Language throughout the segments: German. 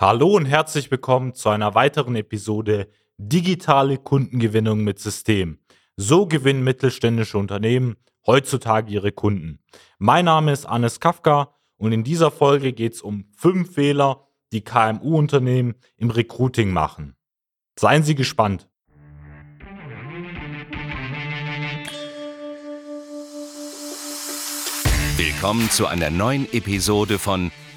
Hallo und herzlich willkommen zu einer weiteren Episode Digitale Kundengewinnung mit System. So gewinnen mittelständische Unternehmen heutzutage ihre Kunden. Mein Name ist Hannes Kafka und in dieser Folge geht es um fünf Fehler, die KMU-Unternehmen im Recruiting machen. Seien Sie gespannt. Willkommen zu einer neuen Episode von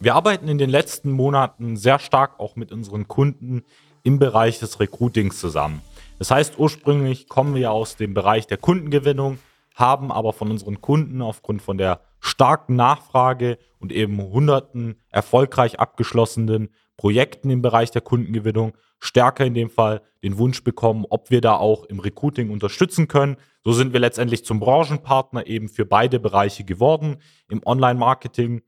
Wir arbeiten in den letzten Monaten sehr stark auch mit unseren Kunden im Bereich des Recruitings zusammen. Das heißt, ursprünglich kommen wir aus dem Bereich der Kundengewinnung, haben aber von unseren Kunden aufgrund von der starken Nachfrage und eben hunderten erfolgreich abgeschlossenen Projekten im Bereich der Kundengewinnung stärker in dem Fall den Wunsch bekommen, ob wir da auch im Recruiting unterstützen können. So sind wir letztendlich zum Branchenpartner eben für beide Bereiche geworden im Online-Marketing.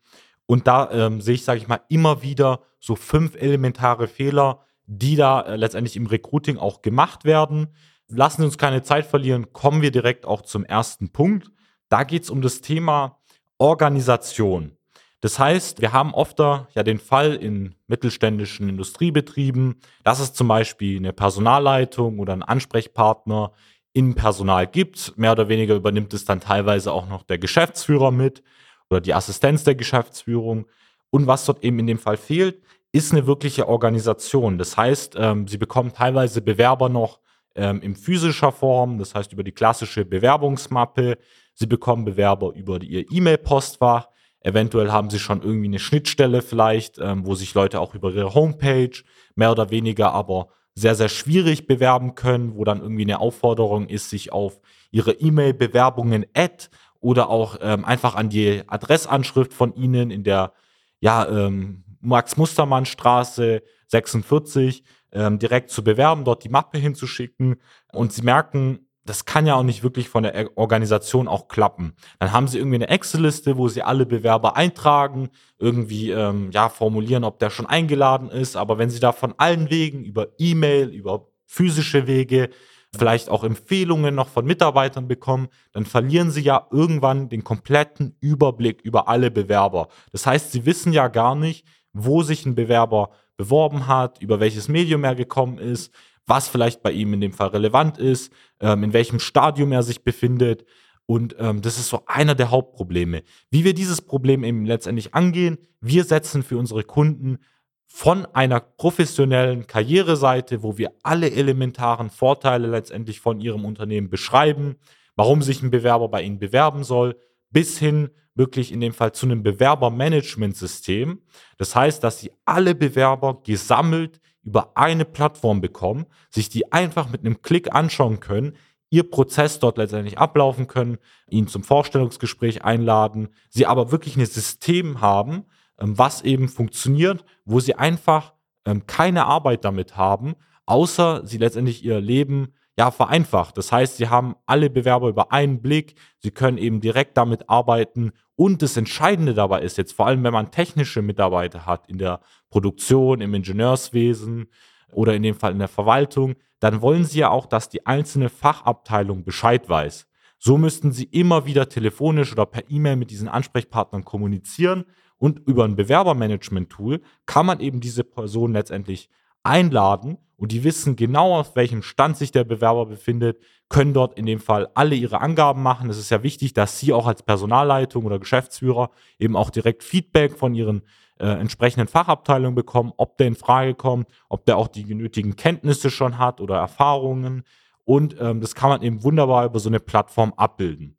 Und da ähm, sehe ich, sage ich mal, immer wieder so fünf elementare Fehler, die da äh, letztendlich im Recruiting auch gemacht werden. Lassen Sie uns keine Zeit verlieren, kommen wir direkt auch zum ersten Punkt. Da geht es um das Thema Organisation. Das heißt, wir haben oft ja den Fall in mittelständischen Industriebetrieben, dass es zum Beispiel eine Personalleitung oder einen Ansprechpartner im Personal gibt. Mehr oder weniger übernimmt es dann teilweise auch noch der Geschäftsführer mit oder die Assistenz der Geschäftsführung. Und was dort eben in dem Fall fehlt, ist eine wirkliche Organisation. Das heißt, ähm, sie bekommen teilweise Bewerber noch ähm, in physischer Form, das heißt über die klassische Bewerbungsmappe. Sie bekommen Bewerber über ihr E-Mail-Postfach. Eventuell haben sie schon irgendwie eine Schnittstelle vielleicht, ähm, wo sich Leute auch über ihre Homepage mehr oder weniger aber sehr, sehr schwierig bewerben können, wo dann irgendwie eine Aufforderung ist, sich auf ihre E-Mail-Bewerbungen add oder auch ähm, einfach an die Adressanschrift von Ihnen in der ja, ähm, Max-Mustermann-Straße 46 ähm, direkt zu bewerben, dort die Mappe hinzuschicken. Und Sie merken, das kann ja auch nicht wirklich von der Organisation auch klappen. Dann haben sie irgendwie eine Excel-Liste, wo sie alle Bewerber eintragen, irgendwie ähm, ja formulieren, ob der schon eingeladen ist. Aber wenn sie da von allen Wegen über E-Mail, über physische Wege vielleicht auch Empfehlungen noch von Mitarbeitern bekommen, dann verlieren sie ja irgendwann den kompletten Überblick über alle Bewerber. Das heißt, sie wissen ja gar nicht, wo sich ein Bewerber beworben hat, über welches Medium er gekommen ist, was vielleicht bei ihm in dem Fall relevant ist, ähm, in welchem Stadium er sich befindet. Und ähm, das ist so einer der Hauptprobleme. Wie wir dieses Problem eben letztendlich angehen, wir setzen für unsere Kunden von einer professionellen Karriereseite, wo wir alle elementaren Vorteile letztendlich von Ihrem Unternehmen beschreiben, warum sich ein Bewerber bei Ihnen bewerben soll, bis hin wirklich in dem Fall zu einem Bewerbermanagementsystem. Das heißt, dass Sie alle Bewerber gesammelt über eine Plattform bekommen, sich die einfach mit einem Klick anschauen können, ihr Prozess dort letztendlich ablaufen können, ihn zum Vorstellungsgespräch einladen, sie aber wirklich ein System haben, was eben funktioniert, wo sie einfach ähm, keine Arbeit damit haben, außer sie letztendlich ihr Leben ja vereinfacht. Das heißt, sie haben alle Bewerber über einen Blick, sie können eben direkt damit arbeiten und das Entscheidende dabei ist jetzt vor allem, wenn man technische Mitarbeiter hat in der Produktion, im Ingenieurswesen oder in dem Fall in der Verwaltung, dann wollen sie ja auch, dass die einzelne Fachabteilung Bescheid weiß. So müssten sie immer wieder telefonisch oder per E-Mail mit diesen Ansprechpartnern kommunizieren, und über ein Bewerbermanagement-Tool kann man eben diese Person letztendlich einladen und die wissen genau, auf welchem Stand sich der Bewerber befindet, können dort in dem Fall alle ihre Angaben machen. Es ist ja wichtig, dass Sie auch als Personalleitung oder Geschäftsführer eben auch direkt Feedback von Ihren äh, entsprechenden Fachabteilung bekommen, ob der in Frage kommt, ob der auch die genötigen Kenntnisse schon hat oder Erfahrungen. Und ähm, das kann man eben wunderbar über so eine Plattform abbilden.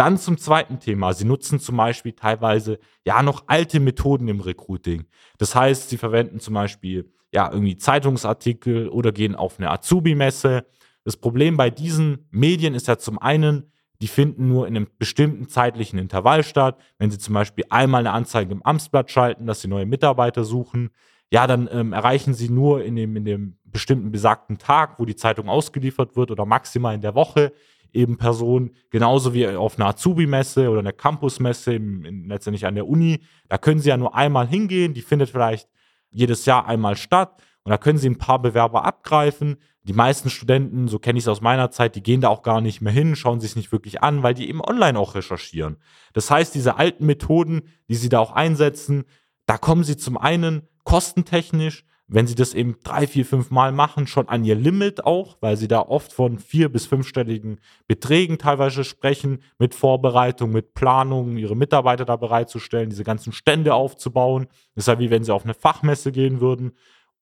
Dann zum zweiten Thema. Sie nutzen zum Beispiel teilweise ja noch alte Methoden im Recruiting. Das heißt, sie verwenden zum Beispiel ja irgendwie Zeitungsartikel oder gehen auf eine Azubi-Messe. Das Problem bei diesen Medien ist ja zum einen, die finden nur in einem bestimmten zeitlichen Intervall statt. Wenn Sie zum Beispiel einmal eine Anzeige im Amtsblatt schalten, dass Sie neue Mitarbeiter suchen, ja, dann ähm, erreichen Sie nur in dem, in dem bestimmten besagten Tag, wo die Zeitung ausgeliefert wird oder maximal in der Woche eben Personen, genauso wie auf einer Azubi-Messe oder einer Campus-Messe letztendlich an der Uni. Da können Sie ja nur einmal hingehen, die findet vielleicht jedes Jahr einmal statt und da können Sie ein paar Bewerber abgreifen. Die meisten Studenten, so kenne ich es aus meiner Zeit, die gehen da auch gar nicht mehr hin, schauen sich es nicht wirklich an, weil die eben online auch recherchieren. Das heißt, diese alten Methoden, die sie da auch einsetzen, da kommen sie zum einen kostentechnisch, wenn sie das eben drei, vier, fünf Mal machen, schon an ihr Limit auch, weil sie da oft von vier- bis fünfstelligen Beträgen teilweise sprechen, mit Vorbereitung, mit Planung, ihre Mitarbeiter da bereitzustellen, diese ganzen Stände aufzubauen. Das ist ja wie wenn sie auf eine Fachmesse gehen würden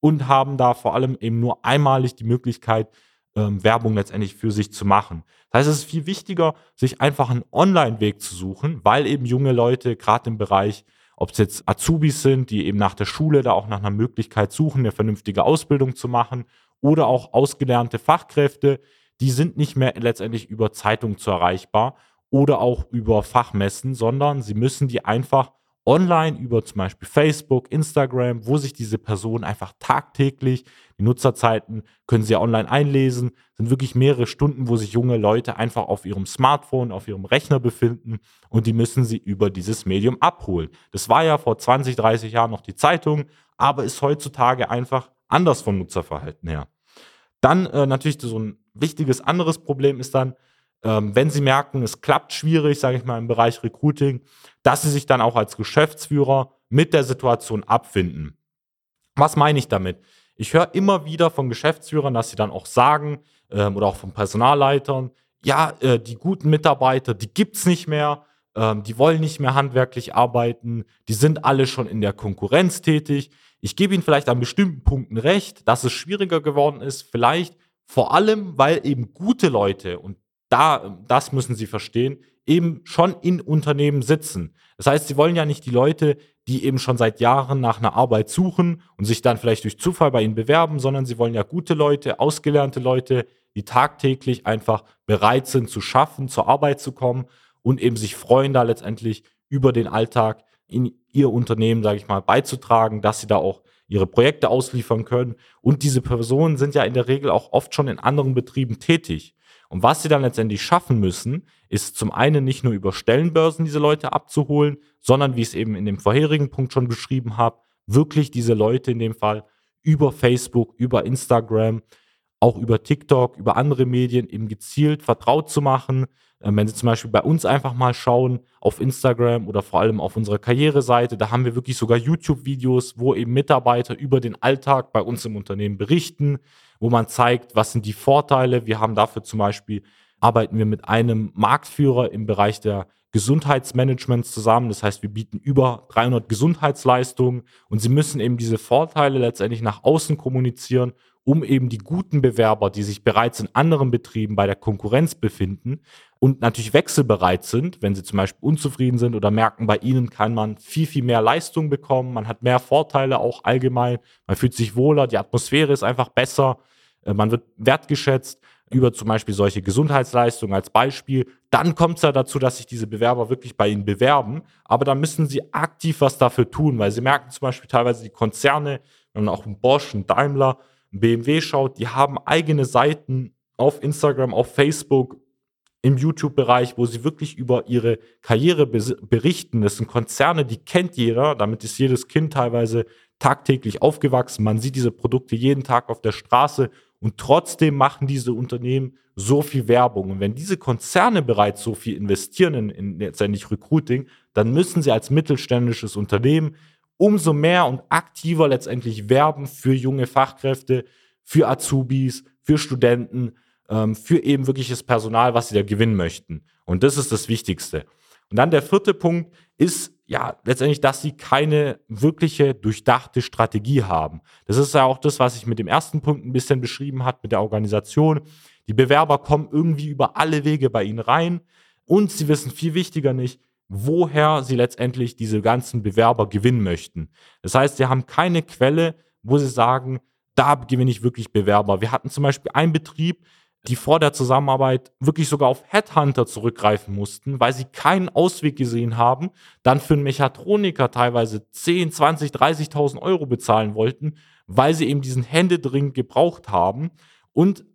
und haben da vor allem eben nur einmalig die Möglichkeit, ähm, Werbung letztendlich für sich zu machen. Das heißt, es ist viel wichtiger, sich einfach einen Online-Weg zu suchen, weil eben junge Leute gerade im Bereich, ob es jetzt Azubis sind, die eben nach der Schule da auch nach einer Möglichkeit suchen, eine vernünftige Ausbildung zu machen, oder auch ausgelernte Fachkräfte, die sind nicht mehr letztendlich über Zeitung zu erreichbar oder auch über Fachmessen, sondern sie müssen die einfach online über zum Beispiel Facebook, Instagram, wo sich diese Personen einfach tagtäglich, die Nutzerzeiten können sie ja online einlesen, sind wirklich mehrere Stunden, wo sich junge Leute einfach auf ihrem Smartphone, auf ihrem Rechner befinden und die müssen sie über dieses Medium abholen. Das war ja vor 20, 30 Jahren noch die Zeitung, aber ist heutzutage einfach anders vom Nutzerverhalten her. Dann äh, natürlich so ein wichtiges anderes Problem ist dann, ähm, wenn sie merken, es klappt schwierig, sage ich mal, im Bereich Recruiting, dass sie sich dann auch als Geschäftsführer mit der Situation abfinden. Was meine ich damit? Ich höre immer wieder von Geschäftsführern, dass sie dann auch sagen, ähm, oder auch von Personalleitern, ja, äh, die guten Mitarbeiter, die gibt es nicht mehr, ähm, die wollen nicht mehr handwerklich arbeiten, die sind alle schon in der Konkurrenz tätig. Ich gebe Ihnen vielleicht an bestimmten Punkten recht, dass es schwieriger geworden ist, vielleicht vor allem, weil eben gute Leute, und da, das müssen Sie verstehen, eben schon in Unternehmen sitzen. Das heißt, Sie wollen ja nicht die Leute, die eben schon seit Jahren nach einer Arbeit suchen und sich dann vielleicht durch Zufall bei Ihnen bewerben, sondern Sie wollen ja gute Leute, ausgelernte Leute, die tagtäglich einfach bereit sind zu schaffen, zur Arbeit zu kommen und eben sich freuen, da letztendlich über den Alltag in ihr Unternehmen, sage ich mal, beizutragen, dass sie da auch ihre Projekte ausliefern können. Und diese Personen sind ja in der Regel auch oft schon in anderen Betrieben tätig. Und was sie dann letztendlich schaffen müssen, ist zum einen nicht nur über Stellenbörsen diese Leute abzuholen, sondern wie ich es eben in dem vorherigen Punkt schon beschrieben habe, wirklich diese Leute in dem Fall über Facebook, über Instagram, auch über TikTok, über andere Medien eben gezielt vertraut zu machen. Ähm, wenn Sie zum Beispiel bei uns einfach mal schauen auf Instagram oder vor allem auf unserer Karriereseite, da haben wir wirklich sogar YouTube-Videos, wo eben Mitarbeiter über den Alltag bei uns im Unternehmen berichten wo man zeigt, was sind die Vorteile. Wir haben dafür zum Beispiel, arbeiten wir mit einem Marktführer im Bereich der Gesundheitsmanagements zusammen. Das heißt, wir bieten über 300 Gesundheitsleistungen und sie müssen eben diese Vorteile letztendlich nach außen kommunizieren, um eben die guten Bewerber, die sich bereits in anderen Betrieben bei der Konkurrenz befinden und natürlich wechselbereit sind, wenn sie zum Beispiel unzufrieden sind oder merken, bei ihnen kann man viel, viel mehr Leistung bekommen, man hat mehr Vorteile auch allgemein, man fühlt sich wohler, die Atmosphäre ist einfach besser, äh, man wird wertgeschätzt über zum Beispiel solche Gesundheitsleistungen als Beispiel. Dann kommt es ja dazu, dass sich diese Bewerber wirklich bei Ihnen bewerben. Aber da müssen Sie aktiv was dafür tun, weil Sie merken zum Beispiel teilweise die Konzerne, man auch Bosch, einen Daimler, BMW schaut, die haben eigene Seiten auf Instagram, auf Facebook, im YouTube-Bereich, wo sie wirklich über ihre Karriere berichten. Das sind Konzerne, die kennt jeder. Damit ist jedes Kind teilweise tagtäglich aufgewachsen. Man sieht diese Produkte jeden Tag auf der Straße und trotzdem machen diese Unternehmen so viel Werbung. Und wenn diese Konzerne bereits so viel investieren in, in letztendlich Recruiting, dann müssen sie als mittelständisches Unternehmen umso mehr und aktiver letztendlich werben für junge Fachkräfte, für Azubis, für Studenten, ähm, für eben wirkliches Personal, was sie da gewinnen möchten. Und das ist das Wichtigste. Und dann der vierte Punkt ist ja, letztendlich, dass sie keine wirkliche durchdachte Strategie haben. Das ist ja auch das, was ich mit dem ersten Punkt ein bisschen beschrieben hat, mit der Organisation. Die Bewerber kommen irgendwie über alle Wege bei ihnen rein und sie wissen viel wichtiger nicht, woher sie letztendlich diese ganzen Bewerber gewinnen möchten. Das heißt, sie haben keine Quelle, wo sie sagen, da gewinne ich wirklich Bewerber. Wir hatten zum Beispiel einen Betrieb, die vor der Zusammenarbeit wirklich sogar auf Headhunter zurückgreifen mussten, weil sie keinen Ausweg gesehen haben, dann für einen Mechatroniker teilweise 10, 20, 30.000 Euro bezahlen wollten, weil sie eben diesen Händedringend gebraucht haben und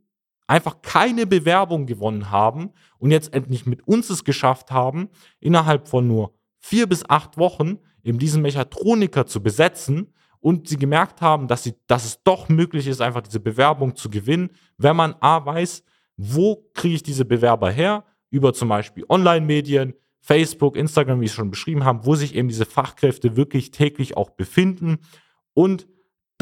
einfach keine Bewerbung gewonnen haben und jetzt endlich mit uns es geschafft haben, innerhalb von nur vier bis acht Wochen eben diesen Mechatroniker zu besetzen und sie gemerkt haben, dass, sie, dass es doch möglich ist, einfach diese Bewerbung zu gewinnen, wenn man A weiß, wo kriege ich diese Bewerber her, über zum Beispiel Online-Medien, Facebook, Instagram, wie ich es schon beschrieben habe, wo sich eben diese Fachkräfte wirklich täglich auch befinden. Und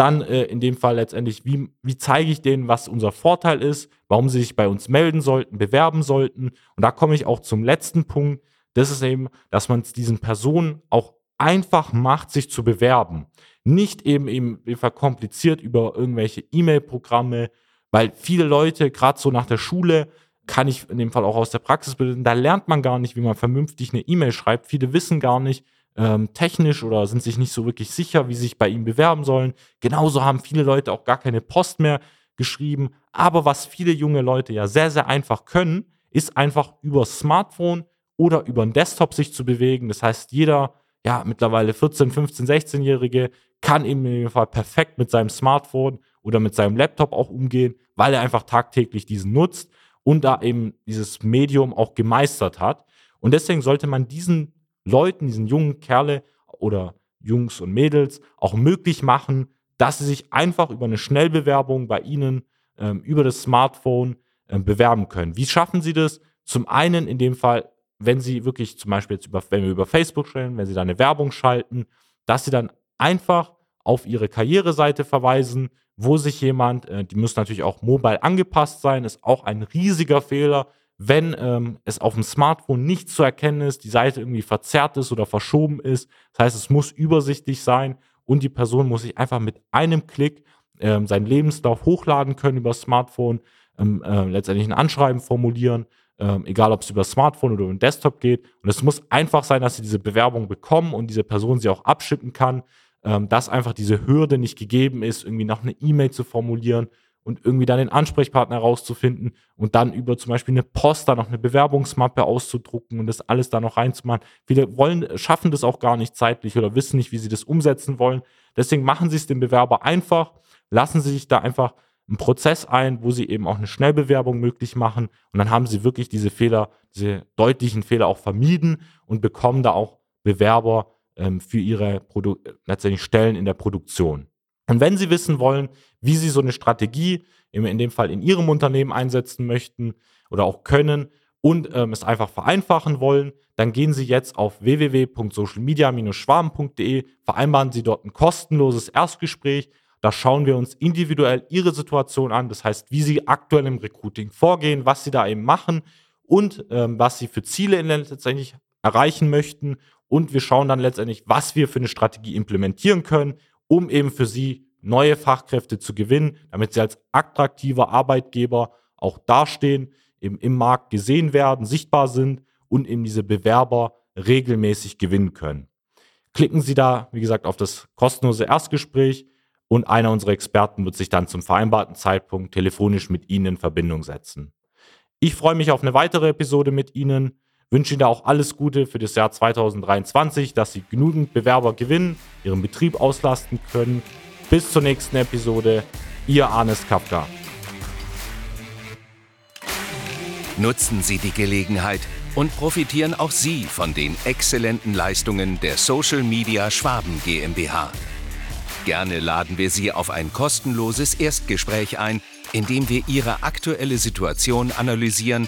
dann äh, in dem Fall letztendlich, wie, wie zeige ich denen, was unser Vorteil ist, warum sie sich bei uns melden sollten, bewerben sollten. Und da komme ich auch zum letzten Punkt. Das ist eben, dass man es diesen Personen auch einfach macht, sich zu bewerben. Nicht eben eben verkompliziert über irgendwelche E-Mail-Programme, weil viele Leute, gerade so nach der Schule, kann ich in dem Fall auch aus der Praxis bilden, da lernt man gar nicht, wie man vernünftig eine E-Mail schreibt. Viele wissen gar nicht, ähm, technisch oder sind sich nicht so wirklich sicher, wie sie sich bei ihm bewerben sollen. Genauso haben viele Leute auch gar keine Post mehr geschrieben. Aber was viele junge Leute ja sehr, sehr einfach können, ist einfach über Smartphone oder über einen Desktop sich zu bewegen. Das heißt, jeder, ja, mittlerweile 14, 15, 16-Jährige kann eben in dem Fall perfekt mit seinem Smartphone oder mit seinem Laptop auch umgehen, weil er einfach tagtäglich diesen nutzt und da eben dieses Medium auch gemeistert hat. Und deswegen sollte man diesen Leuten, diesen jungen Kerle oder Jungs und Mädels auch möglich machen, dass sie sich einfach über eine Schnellbewerbung bei Ihnen ähm, über das Smartphone äh, bewerben können. Wie schaffen Sie das? Zum einen in dem Fall, wenn Sie wirklich zum Beispiel jetzt über, wenn wir über Facebook stellen, wenn Sie da eine Werbung schalten, dass Sie dann einfach auf Ihre Karriereseite verweisen, wo sich jemand, äh, die muss natürlich auch mobile angepasst sein, ist auch ein riesiger Fehler, wenn ähm, es auf dem Smartphone nicht zu erkennen ist, die Seite irgendwie verzerrt ist oder verschoben ist. Das heißt, es muss übersichtlich sein und die Person muss sich einfach mit einem Klick ähm, seinen Lebenslauf hochladen können über das Smartphone, ähm, äh, letztendlich ein Anschreiben formulieren, ähm, egal ob es über Smartphone oder über den Desktop geht. Und es muss einfach sein, dass sie diese Bewerbung bekommen und diese Person sie auch abschicken kann, ähm, dass einfach diese Hürde nicht gegeben ist, irgendwie noch eine E-Mail zu formulieren und irgendwie dann den Ansprechpartner rauszufinden und dann über zum Beispiel eine Post da noch eine Bewerbungsmappe auszudrucken und das alles da noch reinzumachen. Viele wollen, schaffen das auch gar nicht zeitlich oder wissen nicht, wie sie das umsetzen wollen. Deswegen machen sie es dem Bewerber einfach, lassen sie sich da einfach einen Prozess ein, wo sie eben auch eine Schnellbewerbung möglich machen und dann haben sie wirklich diese Fehler, diese deutlichen Fehler auch vermieden und bekommen da auch Bewerber ähm, für ihre Produ letztendlich Stellen in der Produktion. Und wenn Sie wissen wollen, wie Sie so eine Strategie in dem Fall in Ihrem Unternehmen einsetzen möchten oder auch können und ähm, es einfach vereinfachen wollen, dann gehen Sie jetzt auf www.socialmedia-schwaben.de, vereinbaren Sie dort ein kostenloses Erstgespräch. Da schauen wir uns individuell Ihre Situation an, das heißt, wie Sie aktuell im Recruiting vorgehen, was Sie da eben machen und ähm, was Sie für Ziele letztendlich erreichen möchten. Und wir schauen dann letztendlich, was wir für eine Strategie implementieren können, um eben für sie neue Fachkräfte zu gewinnen, damit sie als attraktiver Arbeitgeber auch dastehen, eben im Markt gesehen werden, sichtbar sind und eben diese Bewerber regelmäßig gewinnen können. Klicken Sie da, wie gesagt, auf das kostenlose Erstgespräch und einer unserer Experten wird sich dann zum vereinbarten Zeitpunkt telefonisch mit Ihnen in Verbindung setzen. Ich freue mich auf eine weitere Episode mit Ihnen, wünsche Ihnen auch alles Gute für das Jahr 2023, dass Sie genügend Bewerber gewinnen, Ihren Betrieb auslasten können bis zur nächsten Episode. Ihr Arnes Kafka. Nutzen Sie die Gelegenheit und profitieren auch Sie von den exzellenten Leistungen der Social Media Schwaben GmbH. Gerne laden wir Sie auf ein kostenloses Erstgespräch ein, in dem wir Ihre aktuelle Situation analysieren